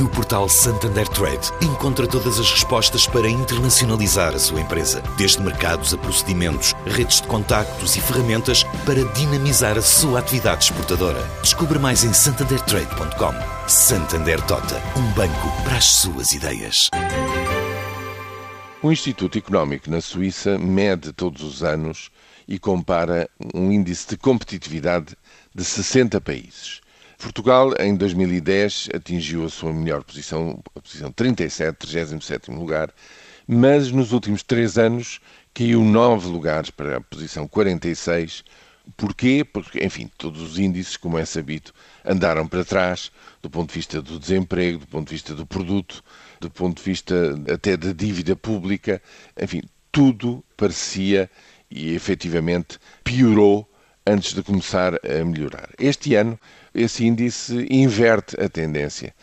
No portal Santander Trade, encontra todas as respostas para internacionalizar a sua empresa, desde mercados a procedimentos, redes de contactos e ferramentas para dinamizar a sua atividade exportadora. Descubra mais em santandertrade.com. Santander Tota, um banco para as suas ideias. O Instituto Económico na Suíça mede todos os anos e compara um índice de competitividade de 60 países. Portugal, em 2010, atingiu a sua melhor posição, a posição 37, 37 lugar, mas nos últimos três anos caiu nove lugares para a posição 46. Porquê? Porque, enfim, todos os índices, como é sabido, andaram para trás do ponto de vista do desemprego, do ponto de vista do produto, do ponto de vista até da dívida pública, enfim, tudo parecia e efetivamente piorou antes de começar a melhorar. Este ano, esse índice inverte a tendência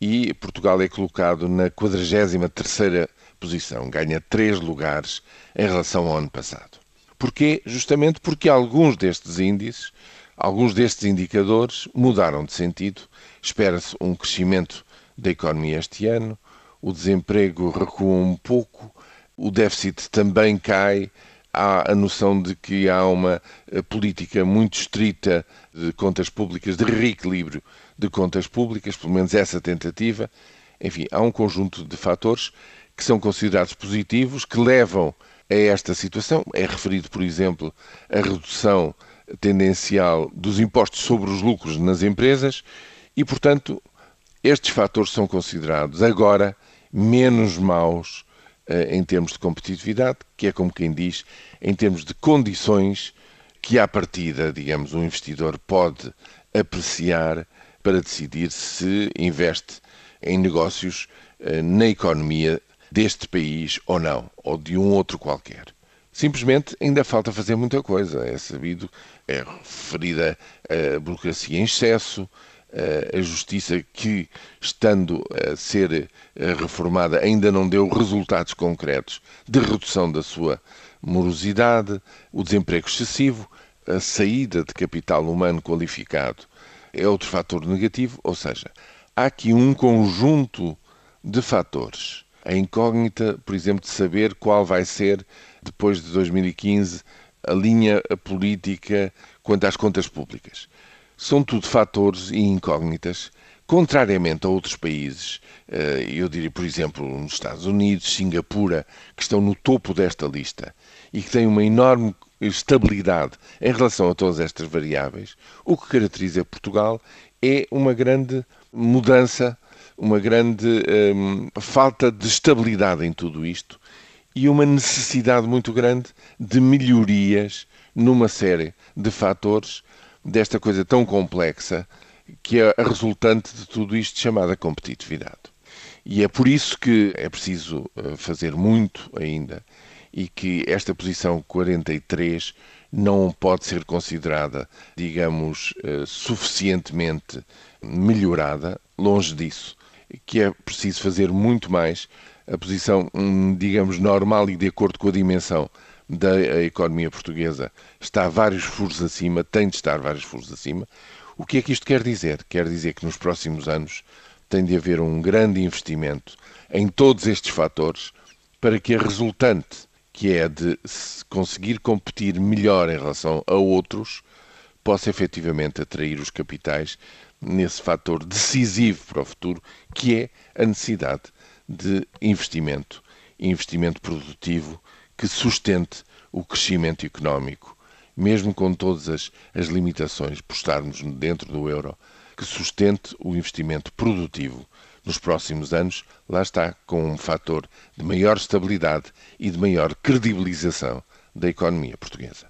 e Portugal é colocado na 43ª posição, ganha três lugares em relação ao ano passado. Porquê? Justamente porque alguns destes índices, alguns destes indicadores mudaram de sentido. Espera-se um crescimento da economia este ano, o desemprego recua um pouco, o déficit também cai, há a noção de que há uma eh, política muito estrita de contas públicas, de reequilíbrio de contas públicas, pelo menos essa tentativa. Enfim, há um conjunto de fatores que são considerados positivos, que levam a esta situação. É referido, por exemplo, a redução tendencial dos impostos sobre os lucros nas empresas e, portanto, estes fatores são considerados agora menos maus em termos de competitividade, que é como quem diz, em termos de condições que à partida, digamos, um investidor pode apreciar para decidir se investe em negócios eh, na economia deste país ou não, ou de um outro qualquer. Simplesmente ainda falta fazer muita coisa. É sabido, é referida a burocracia em excesso, eh, a justiça que, estando a ser eh, reformada, ainda não deu resultados concretos de redução da sua morosidade, o desemprego excessivo, a saída de capital humano qualificado é outro fator negativo, ou seja, há aqui um conjunto de fatores. A incógnita, por exemplo, de saber qual vai ser, depois de 2015, a linha política quanto às contas públicas são tudo fatores e incógnitas. Contrariamente a outros países, eh, eu diria, por exemplo, nos Estados Unidos, Singapura, que estão no topo desta lista e que têm uma enorme estabilidade em relação a todas estas variáveis, o que caracteriza Portugal é uma grande mudança, uma grande um, falta de estabilidade em tudo isto e uma necessidade muito grande de melhorias numa série de fatores desta coisa tão complexa que é a resultante de tudo isto chamada competitividade. E é por isso que é preciso eh, fazer muito ainda e que esta posição 43 não pode ser considerada, digamos, eh, suficientemente melhorada, longe disso, que é preciso fazer muito mais. A posição, hum, digamos, normal e de acordo com a dimensão da economia portuguesa está vários furos acima, tem de estar vários furos acima. O que é que isto quer dizer? Quer dizer que nos próximos anos tem de haver um grande investimento em todos estes fatores para que a resultante, que é de conseguir competir melhor em relação a outros, possa efetivamente atrair os capitais nesse fator decisivo para o futuro, que é a necessidade de investimento, investimento produtivo que sustente o crescimento económico, mesmo com todas as, as limitações por estarmos dentro do euro, que sustente o investimento produtivo nos próximos anos, lá está, com um fator de maior estabilidade e de maior credibilização da economia portuguesa.